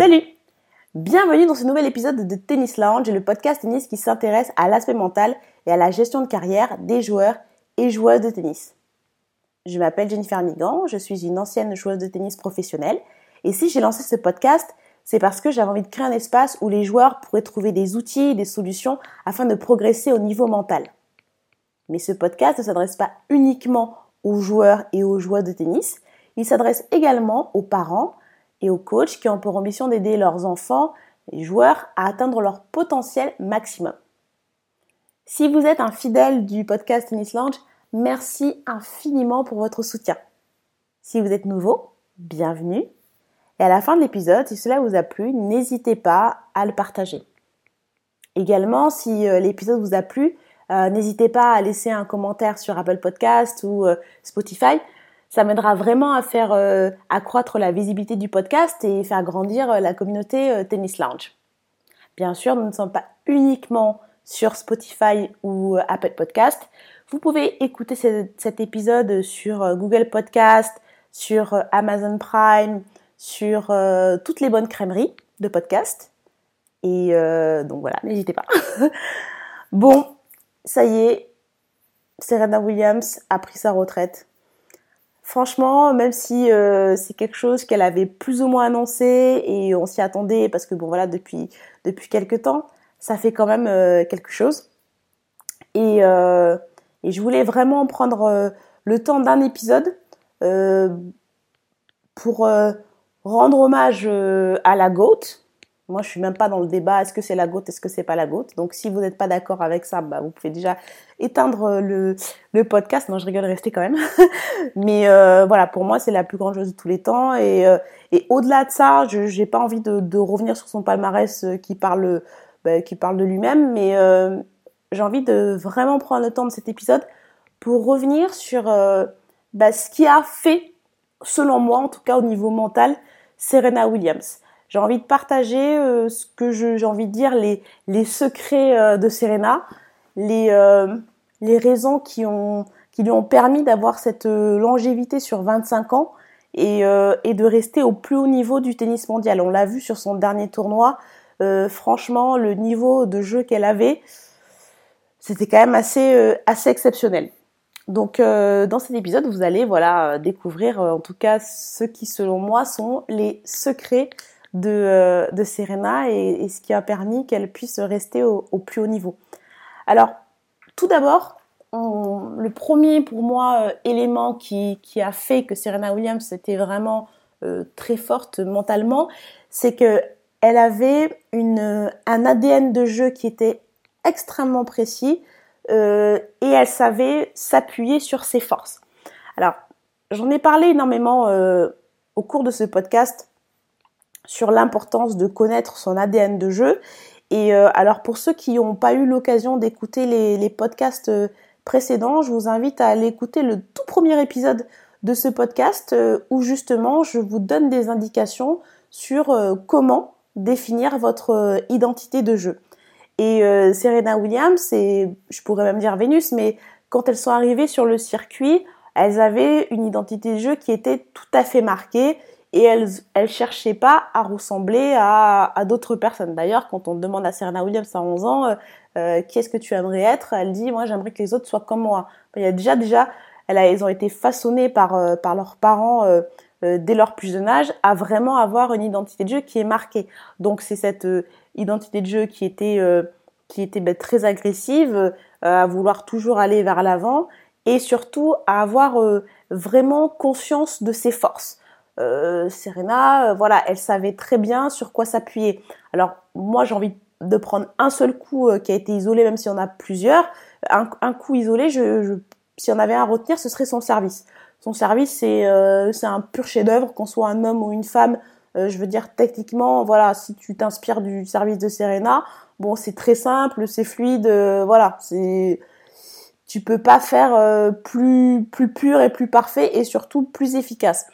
Salut Bienvenue dans ce nouvel épisode de Tennis Lounge, le podcast tennis qui s'intéresse à l'aspect mental et à la gestion de carrière des joueurs et joueuses de tennis. Je m'appelle Jennifer Migan, je suis une ancienne joueuse de tennis professionnelle et si j'ai lancé ce podcast, c'est parce que j'avais envie de créer un espace où les joueurs pourraient trouver des outils des solutions afin de progresser au niveau mental. Mais ce podcast ne s'adresse pas uniquement aux joueurs et aux joueuses de tennis, il s'adresse également aux parents et aux coachs qui ont pour ambition d'aider leurs enfants et joueurs à atteindre leur potentiel maximum. Si vous êtes un fidèle du podcast Tennis Lounge, merci infiniment pour votre soutien. Si vous êtes nouveau, bienvenue. Et à la fin de l'épisode, si cela vous a plu, n'hésitez pas à le partager. Également, si euh, l'épisode vous a plu, euh, n'hésitez pas à laisser un commentaire sur Apple Podcast ou euh, Spotify. Ça m'aidera vraiment à faire accroître la visibilité du podcast et faire grandir la communauté Tennis Lounge. Bien sûr, nous ne sommes pas uniquement sur Spotify ou Apple Podcast. Vous pouvez écouter cet épisode sur Google Podcast, sur Amazon Prime, sur euh, toutes les bonnes crèmeries de podcast. Et euh, donc voilà, n'hésitez pas. bon, ça y est, Serena Williams a pris sa retraite. Franchement, même si euh, c'est quelque chose qu'elle avait plus ou moins annoncé et on s'y attendait parce que bon voilà depuis depuis quelques temps, ça fait quand même quelque chose. Et, et, je voulais vraiment prendre le temps d'un épisode pour rendre hommage euh, à la GOAT. Moi, je suis même pas dans le débat, est-ce que c'est la GOAT, est-ce que c'est pas la GOAT. Donc, si vous n'êtes pas d'accord avec ça, bah, vous pouvez déjà éteindre euh, le, le podcast. Non, je rigole, restez quand même. Mais euh, voilà, pour moi, c'est la plus grande chose de tous les temps. Et, et au-delà de ça, je n'ai pas envie de, de, revenir sur son palmarès qui parle, bah, qui parle de lui-même. Mais j'ai envie de vraiment prendre le temps de cet épisode pour revenir sur bah, ce qui a fait, selon moi, en tout cas au niveau mental, Serena Williams. J'ai envie de partager euh, ce que j'ai envie de dire, les, les secrets euh, de Serena, les, euh, les raisons qui, ont, qui lui ont permis d'avoir cette longévité sur 25 ans et, et de rester au plus haut niveau du tennis mondial. On l'a vu sur son dernier tournoi. franchement, le niveau de jeu qu'elle avait, c'était quand même assez, assez exceptionnel. Donc dans cet épisode, vous allez voilà découvrir en tout cas ce qui selon moi sont les secrets de, euh, de Serena et, ce qui a permis qu'elle puisse rester au, plus haut niveau. Alors tout d'abord, le premier pour moi élément qui, a fait que Serena Williams était vraiment très forte mentalement, c'est que elle avait une, un ADN de jeu qui était extrêmement précis, euh, et elle savait s'appuyer sur ses forces. Alors, j'en ai parlé énormément euh, au cours de ce podcast sur l'importance de connaître son ADN de jeu. Et euh, alors pour ceux qui n'ont pas eu l'occasion d'écouter les, podcasts précédents, je vous invite à aller écouter le tout premier épisode de ce podcast où justement je vous donne des indications sur comment définir votre identité de jeu. Et euh, Serena Williams, et je pourrais même dire Vénus, mais quand elles sont arrivées sur le circuit, elles avaient une identité de jeu qui était tout à fait marquée et elles elles cherchaient pas à ressembler à, à d'autres personnes. D'ailleurs, quand on demande à Serena Williams à 11 ans, euh, euh, qui est-ce que tu aimerais être? Elle dit, moi j'aimerais que les autres soient comme moi. Il y a déjà déjà, elle a, elles ont été façonnées par euh, par leurs parents dès leur plus jeune âge à vraiment avoir une identité de jeu qui est marquée. Donc c'est cette identité de jeu qui était euh, qui était ben, très agressive, euh, à vouloir toujours aller vers l'avant et surtout à avoir euh, vraiment conscience de ses forces. Serena, voilà, elle savait très bien sur quoi s'appuyer. Alors moi j'ai envie de prendre un seul coup qui a été isolé, même si on a plusieurs. Un, coup isolé, si on avait un à retenir, ce serait son service. Son service, c'est un pur chef-d'œuvre, qu'on soit un homme ou une femme. Euh, je veux dire, techniquement, voilà, si tu t'inspires du service de Serena, bon, c'est très simple, c'est fluide, euh, voilà, c'est tu peux pas faire euh, plus pur et plus parfait et surtout plus efficace.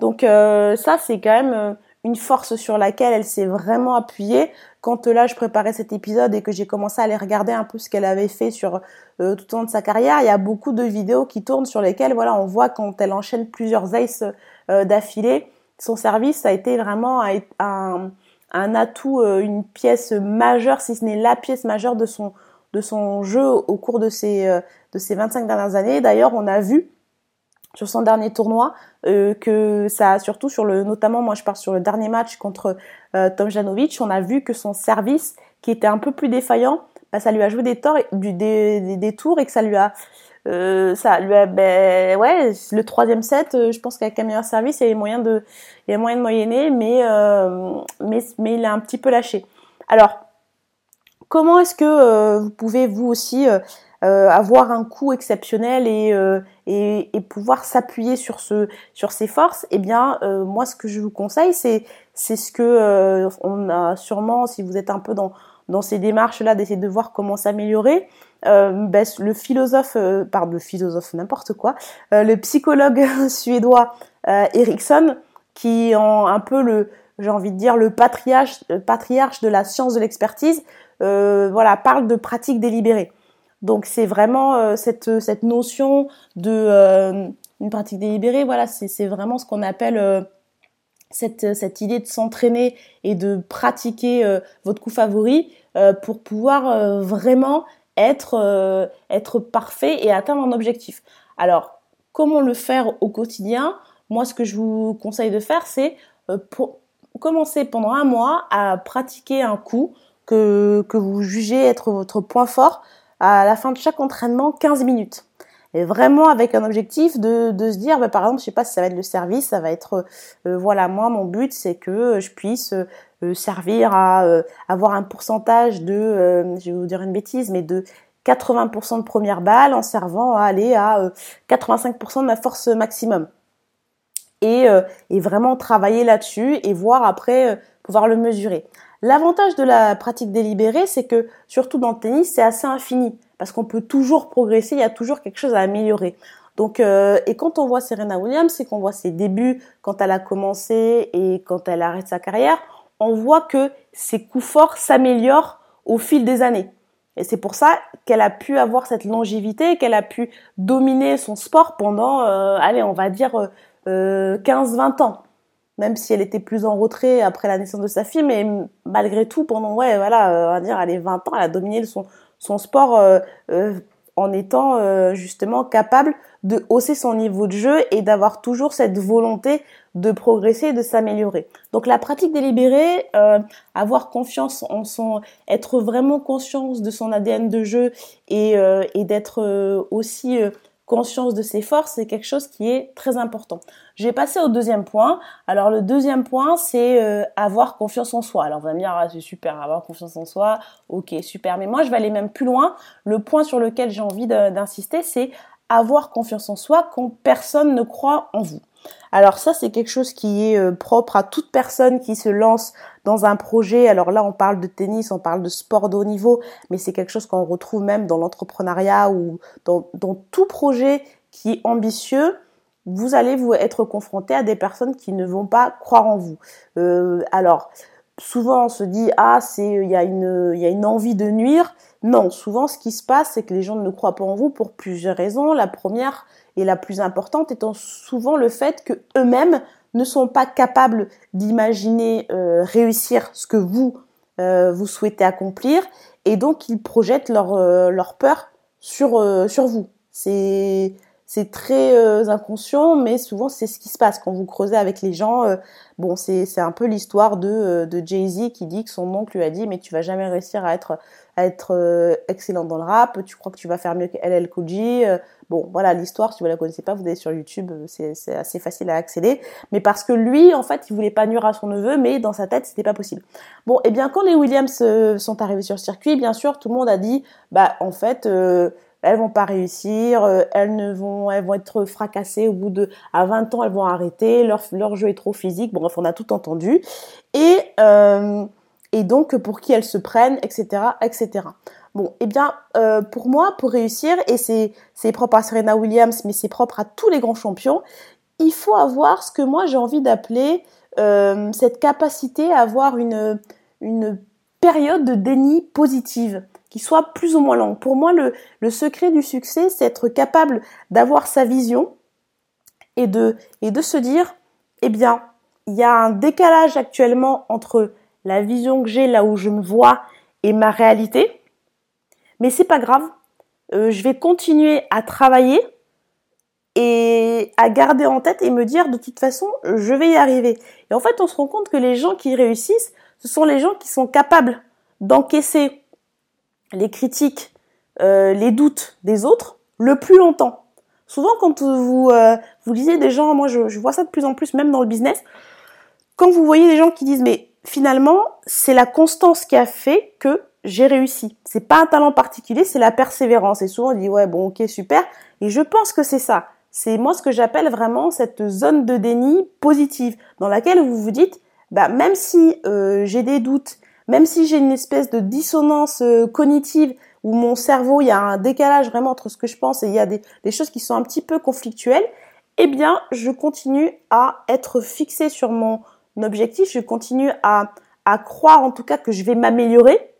Donc ça c'est quand même une force sur laquelle elle s'est vraiment appuyée. Quand là je préparais cet épisode et que j'ai commencé à aller regarder un peu ce qu'elle avait fait sur tout au long de sa carrière, il y a beaucoup de vidéos qui tournent sur lesquelles voilà on voit quand elle enchaîne plusieurs aces d'affilée son service a été vraiment un, atout, une pièce majeure, si ce n'est la pièce majeure de son de son jeu au cours de ces de ces 25 dernières années. D'ailleurs, on a vu sur son dernier tournoi euh, que ça surtout sur le notamment moi je parle sur le dernier match contre euh, Tom Janovic. On a vu que son service qui était un peu plus défaillant bah, ça lui a joué des, torts, du, des, des, tours et que ça lui a euh, ça lui a ben ouais le troisième set euh, je pense qu'avec un meilleur service il y a moyen de il y a moyen de moyenner mais euh, mais mais il a un petit peu lâché. Alors comment est-ce que vous pouvez vous aussi euh, avoir un coup exceptionnel et, euh, et, et, pouvoir s'appuyer sur ce sur ses forces, eh bien euh, moi ce que je vous conseille c'est c'est ce que on a sûrement si vous êtes un peu dans dans ces démarches là d'essayer de voir comment s'améliorer. Ben, le philosophe, pardon, le philosophe n'importe quoi, le psychologue suédois Erickson, qui en un peu le, j'ai envie de dire le patriarche, patriarche de la science de l'expertise, voilà, parle de pratique délibérée. Donc c'est vraiment euh, cette, cette notion de euh, une pratique délibérée, voilà, c'est vraiment ce qu'on appelle euh, cette, idée de s'entraîner et de pratiquer votre coup favori pour pouvoir vraiment être, parfait et atteindre un objectif. Alors, comment le faire au quotidien? Moi, ce que je vous conseille de faire, c'est pour commencer pendant un mois à pratiquer un coup que vous jugez être votre point fort à la fin de chaque entraînement 15 minutes. Et vraiment avec un objectif de, se dire, bah, par exemple, je sais pas si ça va être le service, ça va être, euh, voilà, moi mon but c'est que je puisse euh, servir à euh, avoir un pourcentage de, je vais vous dire une bêtise, mais de 80% de première balle en servant à aller à 85% de ma force maximum. Et, et vraiment travailler là-dessus et voir après pouvoir le mesurer. L'avantage de la pratique délibérée, c'est que surtout dans le tennis, c'est assez infini parce qu'on peut toujours progresser, il y a toujours quelque chose à améliorer. Donc, euh, et quand on voit Serena Williams, c'est qu'on voit ses débuts, quand elle a commencé et quand elle arrête sa carrière, on voit que ses coups forts s'améliorent au fil des années. Et c'est pour ça qu'elle a pu avoir cette longévité, qu'elle a pu dominer son sport pendant, euh, allez, on va dire euh, 15-20 ans même si elle était plus en retrait après la naissance de sa fille, mais malgré tout, pendant, ouais, voilà, euh, on va dire, elle est 20 ans, elle a dominé son, son sport euh, euh, en étant justement capable de hausser son niveau de jeu et d'avoir toujours cette volonté de progresser et de s'améliorer. Donc la pratique délibérée, avoir confiance en son, être vraiment conscience de son ADN de jeu et, et d'être aussi conscience de ses forces, c'est quelque chose qui est très important. Je vais passer au deuxième point. Alors le deuxième point, c'est euh, avoir confiance en soi. Alors vous allez me dire, ah, c'est super, avoir confiance en soi, ok, super. Mais moi, je vais aller même plus loin. Le point sur lequel j'ai envie d'insister, c'est avoir confiance en soi quand personne ne croit en vous. Alors ça, c'est quelque chose qui est euh, propre à toute personne qui se lance dans un projet. Alors là, on parle de tennis, on parle de sport de haut niveau, mais c'est quelque chose qu'on retrouve même dans l'entrepreneuriat ou dans, tout projet qui est ambitieux. Vous allez vous être confronté à des personnes qui ne vont pas croire en vous. Euh, alors, souvent on se dit ah c'est il y a une il y a une envie de nuire. Non, souvent ce qui se passe c'est que les gens ne croient pas en vous pour plusieurs raisons. La première, et la plus importante étant souvent le fait que eux-mêmes ne sont pas capables d'imaginer euh, réussir ce que vous euh, vous souhaitez accomplir et donc ils projettent leur euh, leur peur sur sur vous. C'est c'est très inconscient, mais souvent c'est ce qui se passe quand vous creusez avec les gens. bon, c'est un peu l'histoire de de Jay Z qui dit que son oncle lui a dit mais tu vas jamais réussir à être à être excellent dans le rap. Tu crois que tu vas faire mieux que LL Cool Bon, voilà l'histoire, si vous la connaissez pas, vous allez sur YouTube, euh, c'est assez facile à accéder. Mais parce que lui, en fait, il voulait pas nuire à son neveu, mais dans sa tête, c'était pas possible. Bon, et eh bien quand les Williams euh, sont arrivés sur le circuit, bien sûr, tout le monde a dit, bah en fait, euh, elles vont pas réussir, elles ne vont, elles être fracassées au bout de, à 20 ans, elles vont arrêter, leur, jeu est trop physique. Bref, on a tout entendu. Et et donc pour qui elles se prennent, etc., etc. Bon, eh bien, euh, pour moi, pour réussir, et c'est, propre à Serena Williams, mais c'est propre à tous les grands champions, il faut avoir ce que moi j'ai envie d'appeler euh, cette capacité à avoir une période de déni positive qui soit plus ou moins longue. Pour moi, le, secret du succès, c'est être capable d'avoir sa vision et de, et de se dire, eh bien, il y a un décalage actuellement entre la vision que j'ai, là où je me vois et ma réalité. Mais c'est pas grave. Euh, je vais continuer à travailler et à garder en tête et me dire de toute façon, je vais y arriver. Et en fait, on se rend compte que les gens qui réussissent, ce sont les gens qui sont capables d'encaisser les critiques, euh, les doutes des autres le plus longtemps. Souvent, quand vous euh, vous lisez des gens, moi je, vois ça de plus en plus, même dans le business, quand vous voyez des gens qui disent mais finalement c'est la constance qui a fait que j'ai réussi. C'est pas un talent particulier, c'est la persévérance. Et souvent on dit ouais bon ok super. Et je pense que c'est ça. C'est moi ce que j'appelle vraiment cette zone de déni positive dans laquelle vous vous dites bah même si euh, j'ai des doutes, même si j'ai une espèce de dissonance euh, cognitive où mon cerveau, il y a un décalage vraiment entre ce que je pense et il y a des, choses qui sont un petit peu conflictuelles, eh bien, je continue à être fixé sur mon objectif, je continue à, croire en tout cas que je vais m'améliorer.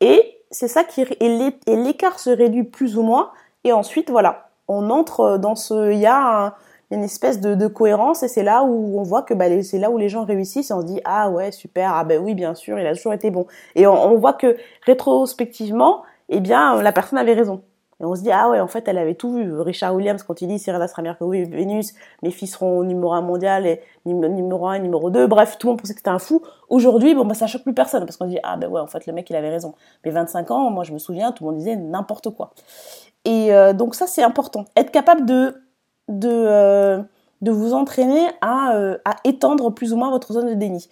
Et c'est ça qui et l'écart se réduit plus ou moins. Et ensuite voilà, on entre dans ce il y a une espèce de, cohérence et c'est là où on voit que bah, c'est là où les gens réussissent et on se dit ah ouais super ah ben oui bien sûr il a toujours été bon et on, voit que rétrospectivement eh bien, la personne avait raison. Et on se dit, ah ouais, en fait, elle avait tout vu. Richard Williams, quand il dit Serena sera meilleure que oui, Vénus, mes filles seront numéro un mondial et numéro un, numéro deux. Bref, tout le monde pensait que c'était un fou. Aujourd'hui, bon, bah, ça choque plus personne parce qu'on dit, ah ben ouais, en fait, le mec, il avait raison. Mais 25 ans, moi, je me souviens, tout le monde disait n'importe quoi. Et euh, donc, ça, c'est important. Être capable de, de, euh, de vous entraîner à, euh, à étendre plus ou moins votre zone de déni.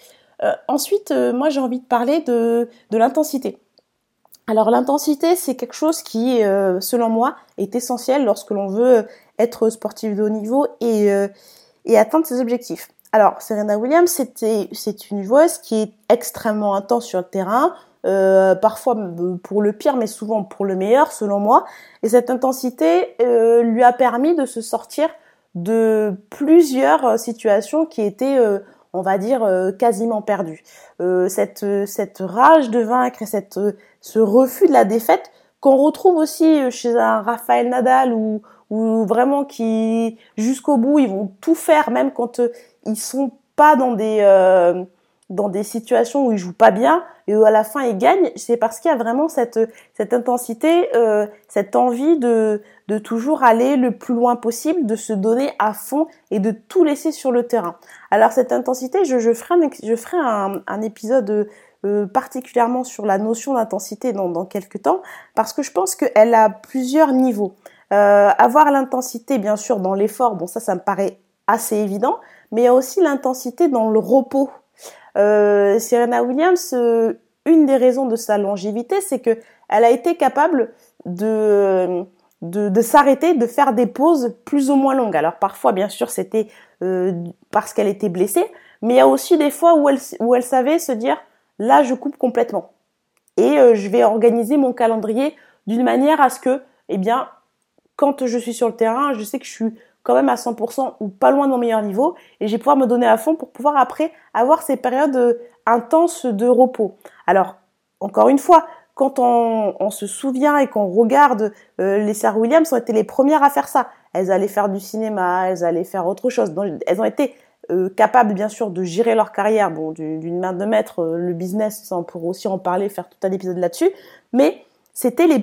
ensuite, moi, j'ai envie de parler de, l'intensité. Alors l'intensité, c'est quelque chose qui, euh, selon moi, est essentiel lorsque l'on veut être sportif de haut niveau et, euh, et atteindre ses objectifs. Alors Serena Williams, c'est une joueuse qui est extrêmement intense sur le terrain, euh, parfois pour le pire, mais souvent pour le meilleur, selon moi. Et cette intensité lui a permis de se sortir de plusieurs situations qui étaient on va dire euh, quasiment perdu. Euh, cette cette rage de vaincre et cette ce refus de la défaite qu'on retrouve aussi chez un Raphaël Nadal ou ou vraiment qui jusqu'au bout ils vont tout faire même quand euh, ils sont pas dans des dans des situations où ils jouent pas bien et où à la fin ils gagnent, c'est parce qu'il y a vraiment cette cette intensité, euh, cette envie de de toujours aller le plus loin possible, de se donner à fond et de tout laisser sur le terrain. Alors cette intensité, je, je ferai un, je ferai un, un épisode euh, particulièrement sur la notion d'intensité dans, dans quelques temps parce que je pense qu'elle a plusieurs niveaux. Euh, avoir l'intensité bien sûr dans l'effort, bon ça ça me paraît assez évident, mais il y a aussi l'intensité dans le repos euh, Serena Williams, euh, une des raisons de sa longévité, c'est que elle a été capable de de, de s'arrêter, de faire des pauses plus ou moins longues. Alors parfois, bien sûr, c'était euh, parce qu'elle était blessée, mais il y a aussi des fois où elle, où elle savait se dire, là, je coupe complètement. Et euh, je vais organiser mon calendrier d'une manière à ce que, eh bien, quand je suis sur le terrain, je sais que je suis quand même à 100% ou pas loin de mon meilleur niveau et je vais pouvoir me donner à fond pour pouvoir après avoir ces périodes euh, intenses de repos. Alors, encore une fois, quand on, se souvient et qu'on regarde, euh, les sœurs Williams ont été les premières à faire ça. Elles allaient faire du cinéma, elles allaient faire autre chose. Elles ont été euh, capables, bien sûr, de gérer leur carrière, bon, d'une main de maître, le business, ça on aussi en parler, faire tout un épisode là-dessus. Mais c'était les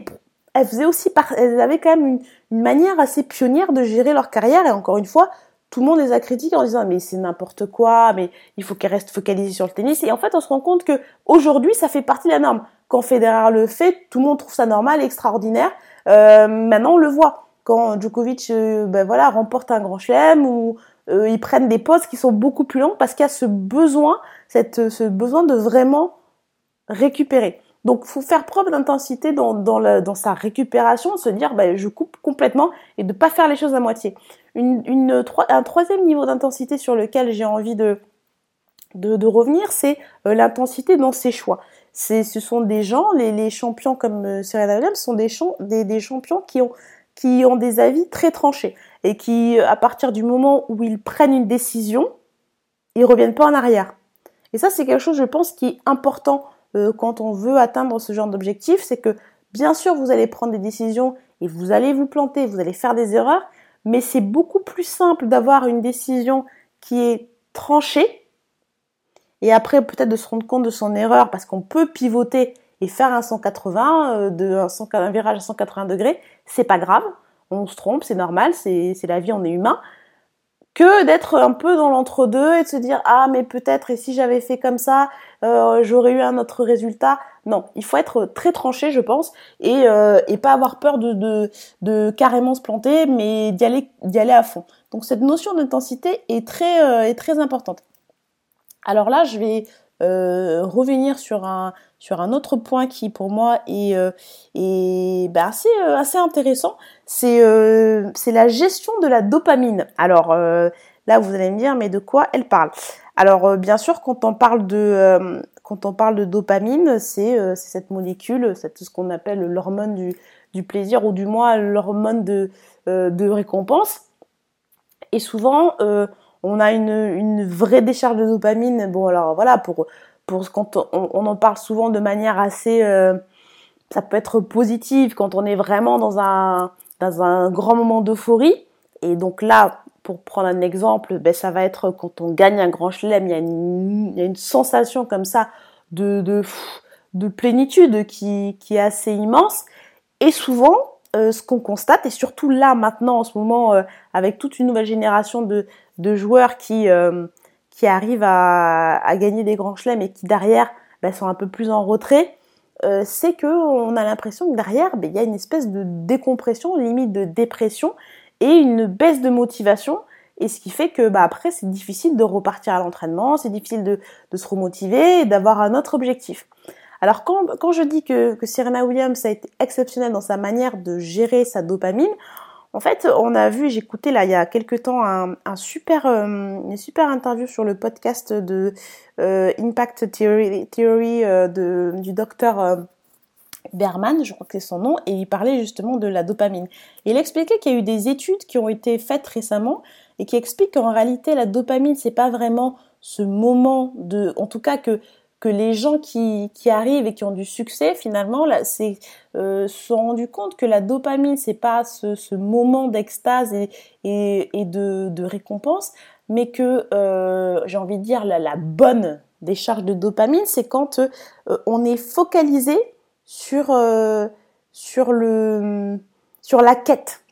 elles faisaient aussi par... elles avaient quand même une, une, manière assez pionnière de gérer leur carrière et encore une fois tout le monde les a critiquées en disant mais c'est n'importe quoi mais il faut qu'elles restent focalisées sur le tennis. Et en fait on se rend compte que aujourd'hui ça fait partie de la norme. Quand Federer le fait tout le monde trouve ça normal extraordinaire. Euh, maintenant on le voit. Quand Djokovic euh, ben voilà remporte un grand chelem ou euh, ils prennent des postes qui sont beaucoup plus longs parce qu'il y a ce besoin cette ce besoin de vraiment récupérer donc, faut faire preuve d'intensité dans, dans, dans, sa récupération, se dire, bah, je coupe complètement et de pas faire les choses à moitié. Une, une, un troisième niveau d'intensité sur lequel j'ai envie de, de, revenir, c'est euh, l'intensité dans ses choix. Ce sont des gens, les, les champions comme euh, Serena Williams, sont des, des, des champions qui ont, qui ont des avis très tranchés et qui, à partir du moment où ils prennent une décision, ils reviennent pas en arrière. Et ça, c'est quelque chose, je pense, qui est important euh, quand on veut atteindre ce genre d'objectif, c'est que bien sûr vous allez prendre des décisions et vous allez vous planter, vous allez faire des erreurs, mais c'est beaucoup plus simple d'avoir une décision qui est tranchée et après peut-être de se rendre compte de son erreur parce qu'on peut pivoter et faire un 180 euh, un, un virage à 180 degrés, c'est pas grave, on se trompe, c'est normal, c'est la vie, on est humain que d'être un peu dans l'entre-deux et de se dire ah mais peut-être et si j'avais fait comme ça euh, j'aurais eu un autre résultat? Non il faut être très tranché je pense et, euh, pas avoir peur de, carrément se planter mais d'y aller à fond. Donc cette notion d'intensité est très euh, est très importante. Alors là je vais euh, revenir sur un autre point qui pour moi est euh, bah, assez euh, assez intéressant. C'est c'est la gestion de la dopamine. Alors là vous allez me dire mais de quoi elle parle? Alors bien sûr quand on parle de dopamine c'est cette molécule c'est ce qu'on appelle l'hormone du plaisir ou du moins l'hormone de de récompense. Et souvent on a une, une vraie décharge de dopamine. Bon, alors voilà, pour, pour quand on, on en parle souvent de manière assez, euh, ça peut être positive quand on est vraiment dans un, dans un grand moment d'euphorie. Et donc là, pour prendre un exemple, ben ça va être quand on gagne un grand chelem, il y a une, y a une sensation comme ça de, de, de plénitude qui, qui est assez immense. Et souvent, euh, ce qu'on constate, et surtout là maintenant en ce moment, euh, avec toute une nouvelle génération de, de joueurs qui, euh, qui arrivent à, à, gagner des grands chelems et qui derrière bah, sont un peu plus en retrait, euh, c'est que on a l'impression que derrière, bah, il y a une espèce de décompression, limite de dépression et une baisse de motivation. Et ce qui fait que bah, après, c'est difficile de repartir à l'entraînement, c'est difficile de, de se remotiver et d'avoir un autre objectif. Alors quand, quand je dis que, que Serena Williams a été exceptionnelle dans sa manière de gérer sa dopamine, en fait, on a vu, j'écoutais là il y a quelques temps un, super, euh, une super interview sur le podcast de euh, Impact Theory, euh, de, du docteur Berman, je crois que c'est son nom, et il parlait justement de la dopamine. il expliquait qu'il y a eu des études qui ont été faites récemment et qui expliquent qu'en réalité la dopamine c'est pas vraiment ce moment de, en tout cas que que les gens qui, qui arrivent et qui ont du succès, finalement, euh, se sont rendus compte que la dopamine, c'est pas ce, ce moment d'extase et, et, et de, de, récompense, mais que euh, j'ai envie de dire la, bonne décharge de dopamine, c'est quand euh, on est focalisé sur sur le sur la quête,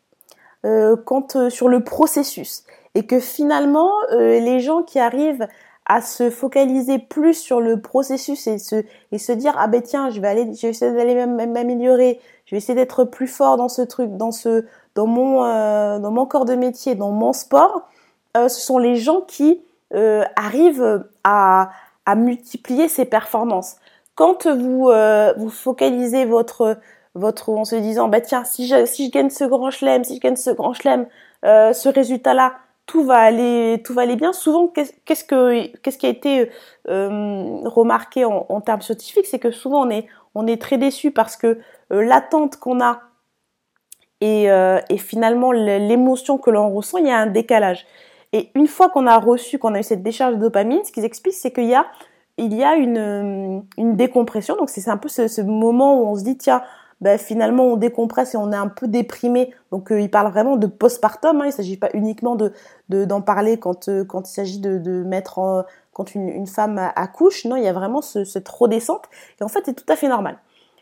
quand sur le processus, et que finalement les gens qui arrivent à se focaliser plus sur le processus et se et se dire ah ben tiens je vais aller je vais essayer d'aller m'améliorer. Je vais essayer d'être plus fort dans ce truc dans ce dans mon euh, dans mon corps de métier dans mon sport. Euh, ce sont les gens qui euh, arrivent à à multiplier ces performances. Quand vous vous focalisez votre votre en se disant bah tiens si je si je gagne ce grand chelem si je gagne ce grand chelem ce résultat là tout va aller, tout va aller bien. Souvent, qu'est-ce que, qu'est-ce qui a été euh, remarqué en, termes scientifiques, c'est que souvent on est, très déçu parce que euh, l'attente qu'on a et, euh, finalement l'émotion que l'on ressent, il y a un décalage. Et une fois qu'on a reçu, qu'on a eu cette décharge de dopamine, ce qu'ils expliquent, c'est qu'il y a, une, décompression. Donc c'est un peu ce moment où on se dit tiens ben, finalement on décompresse et on est un peu déprimé. Donc euh, il parle vraiment de postpartum. Hein. Il s'agit pas uniquement de d'en parler quand euh, quand il s'agit de, de mettre en, quand une, une femme accouche. Non, il y a vraiment ce, cette redescente et en fait c'est tout à fait normal.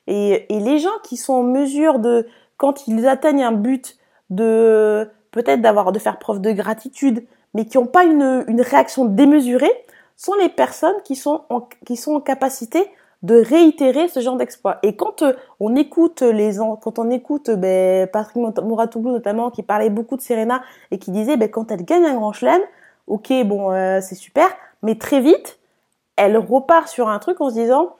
Et, et les gens qui sont en mesure de quand ils atteignent un but de peut-être d'avoir de faire preuve de gratitude, mais qui n'ont pas une, une réaction démesurée, sont les personnes qui sont en, qui sont en capacité de réitérer ce genre d'exploit. Et quand euh, on écoute les quand on écoute ben, Patrick Mouratoglou notamment qui parlait beaucoup de Serena et qui disait ben, quand elle gagne un grand chelem, ok bon euh, c'est super, mais très vite elle repart sur un truc en se disant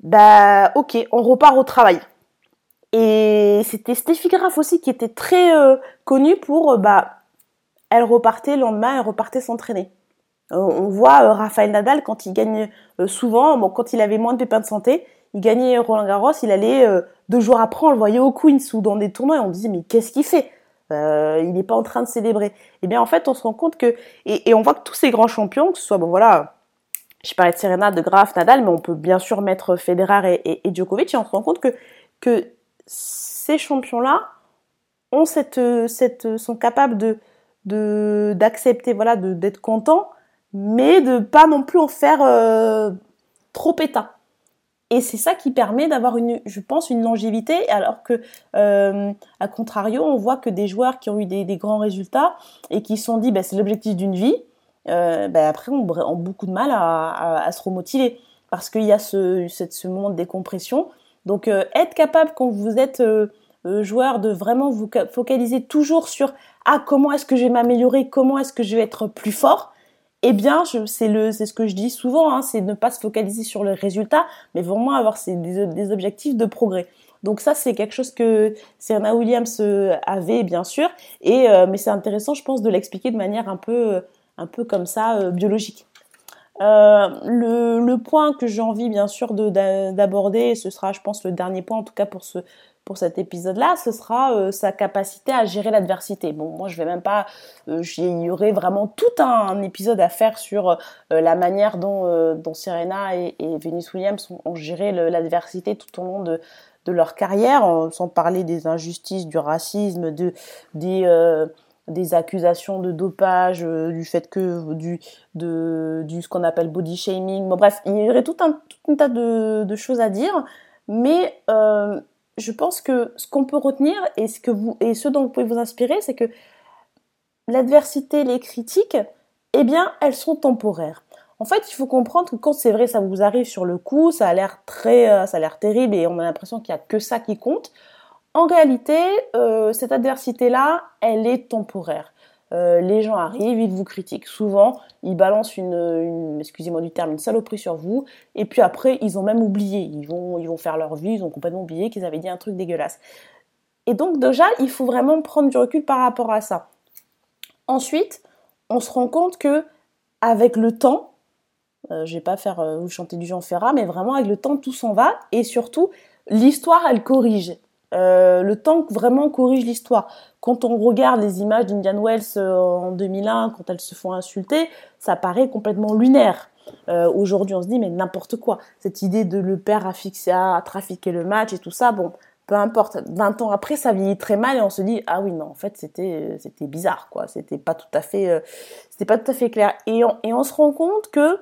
bah ok on repart au travail. Et c'était Steffi Graf aussi qui était très euh, connue pour bah elle repartait le lendemain, elle repartait s'entraîner. Euh, on voit euh, Raphaël Nadal quand il gagne euh, souvent, bon, quand il avait moins de pépins de santé, il gagnait Roland Garros, il allait deux jours après, on le voyait au Queens ou dans des tournois et on disait mais qu'est-ce qu'il fait? Il n'est pas en train de célébrer. Et eh bien en fait, on se rend compte que et, on voit que tous ces grands champions, que ce soit bon voilà, je parlais de Serena, de Graf, Nadal, mais on peut bien sûr mettre Federer et, Djokovic et on se rend compte que que ces champions-là ont cette cette sont capables de de d'accepter voilà d'être contents mais de pas non plus en faire euh, trop éteint. Et c'est ça qui permet d'avoir une, je pense, une longévité, alors que, euh, à contrario, on voit que des joueurs qui ont eu des, grands résultats et qui se sont dit, bah, c'est l'objectif d'une vie, euh, bah, après, on ont beaucoup de mal à, se remotiver parce qu'il y a ce, ce, moment de décompression. Donc, euh, être capable quand vous êtes joueur de vraiment vous focaliser toujours sur ah comment est-ce que je vais m'améliorer, comment est-ce que je vais être plus fort, eh bien, c'est ce que je dis souvent, hein, c'est ne pas se focaliser sur le résultat, mais vraiment avoir des, objectifs de progrès. Donc ça, c'est quelque chose que Serena Williams euh, avait, bien sûr, euh, mais c'est intéressant, je pense, de l'expliquer de manière un peu, un peu comme ça, euh, biologique. Le, le, point que j'ai envie, bien sûr, d'aborder, ce sera, je pense, le dernier point, en tout cas pour ce, pour cet épisode-là, ce sera euh, sa capacité à gérer l'adversité. Bon, moi je vais même pas, euh, il y aurait vraiment tout un, épisode à faire sur euh, la manière dont, dont Serena et, Venus Williams ont, géré l'adversité tout au long de, de leur carrière, sans parler des injustices, du racisme, de, des, des accusations de dopage, du fait que du, de, du ce qu'on appelle body shaming. Bon, bref, il y aurait tout un, tout un tas de, de choses à dire, mais je pense que ce qu'on peut retenir et ce, que vous, et ce dont vous pouvez vous inspirer, c'est que l'adversité, les critiques, eh bien, elles sont temporaires. En fait, il faut comprendre que quand c'est vrai, ça vous arrive sur le coup, ça a l'air très, euh, ça a l'air terrible et on a l'impression qu'il n'y a que ça qui compte. En réalité, euh, cette adversité-là, elle est temporaire. Euh, les gens arrivent, ils vous critiquent. Souvent, ils balancent une, excusez-moi du terme, une saloperie sur vous, et puis après, ils ont même oublié. Ils vont, ils vont faire leur vie, ils ont complètement oublié qu'ils avaient dit un truc dégueulasse. Et donc déjà, il faut vraiment prendre du recul par rapport à ça. Ensuite, on se rend compte que avec le temps, euh, je vais pas faire euh, vous chanter du Jean Ferrat, mais vraiment avec le temps tout s'en va et surtout l'histoire elle corrige. Euh, le temps vraiment corrige l'histoire. Quand on regarde les images d'Indian Wells euh, en 2001, quand elles se font insulter, ça paraît complètement lunaire. Euh, aujourd'hui, on se dit, mais n'importe quoi. Cette idée de le père à, trafiquer le match et tout ça, bon, peu importe. 20 ans après, ça vieillit très mal et on se dit, ah oui, non, en fait, c'était, bizarre, quoi. C'était pas tout à fait, pas tout à fait clair. Et on se rend compte que,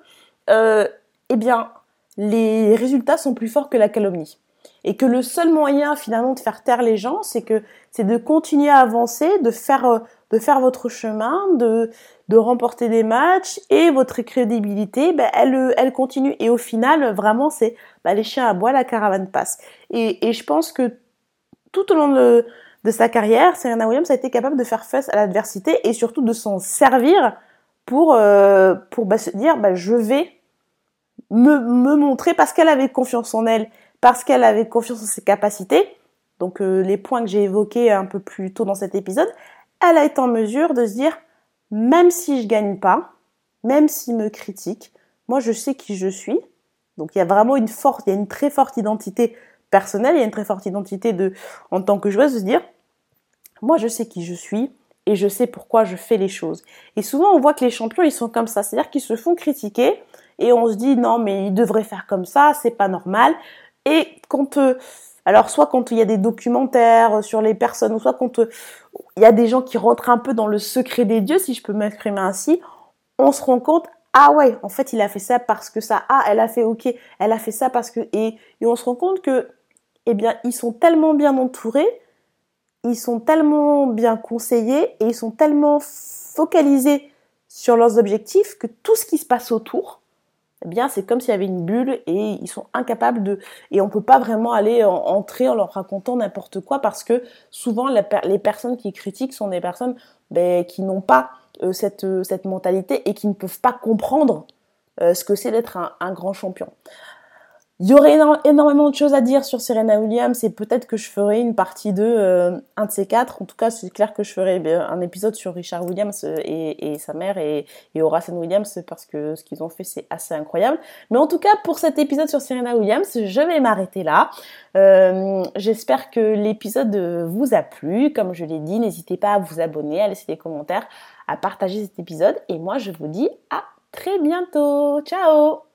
eh bien, les résultats sont plus forts que la calomnie et que le seul moyen finalement de faire taire les gens, c'est que c'est de continuer à avancer, de faire euh, de faire votre chemin, de de remporter des matchs et votre crédibilité, ben, elle elle continue. Et au final vraiment c'est ben, les chiens à bois la caravane passe. Et, et je pense que tout au long de, de sa carrière, Serena Williams a été capable de faire face à l'adversité et surtout de s'en servir pour euh, pour ben, se dire ben, je vais me, me montrer parce qu'elle avait confiance en elle parce qu'elle avait confiance en ses capacités, donc euh, les points que j'ai évoqués un peu plus tôt dans cet épisode, elle a été en mesure de se dire, même si je gagne pas, même s'ils me critiquent, moi je sais qui je suis. Donc il y a vraiment une forte, il y a une très forte identité personnelle, il y a une très forte identité de, en tant que joueuse, de se dire, moi je sais qui je suis et je sais pourquoi je fais les choses. Et souvent on voit que les champions ils sont comme ça, c'est-à-dire qu'ils se font critiquer et on se dit non mais ils devraient faire comme ça, c'est pas normal. Et quand euh, alors soit quand il y a des documentaires sur les personnes, ou soit quand euh, il y a des gens qui rentrent un peu dans le secret des dieux, si je peux m'exprimer ainsi, on se rend compte ah ouais, en fait il a fait ça parce que ça, ah elle a fait ok, elle a fait ça parce que et, et on se rend compte que eh bien ils sont tellement bien entourés, ils sont tellement bien conseillés et ils sont tellement focalisés sur leurs objectifs que tout ce qui se passe autour, eh bien c'est comme s'il y avait une bulle et ils sont incapables de et on peut pas vraiment aller entrer en leur racontant n'importe quoi parce que souvent les personnes qui critiquent sont des personnes ben, qui n'ont pas euh, cette, euh, cette mentalité et qui ne peuvent pas comprendre euh, ce que c'est d'être un, un, grand champion. Il y aurait énormément de choses à dire sur Serena Williams et peut-être que je ferai une partie de euh, un de ces quatre. En tout cas, c'est clair que je ferai euh, un épisode sur Richard Williams euh, et, sa mère et, et Horace Williams parce que ce qu'ils ont fait c'est assez incroyable. Mais en tout cas, pour cet épisode sur Serena Williams, je vais m'arrêter là. J'espère que l'épisode vous a plu. Comme je l'ai dit, n'hésitez pas à vous abonner, à laisser des commentaires, à partager cet épisode. Et moi, je vous dis à très bientôt. Ciao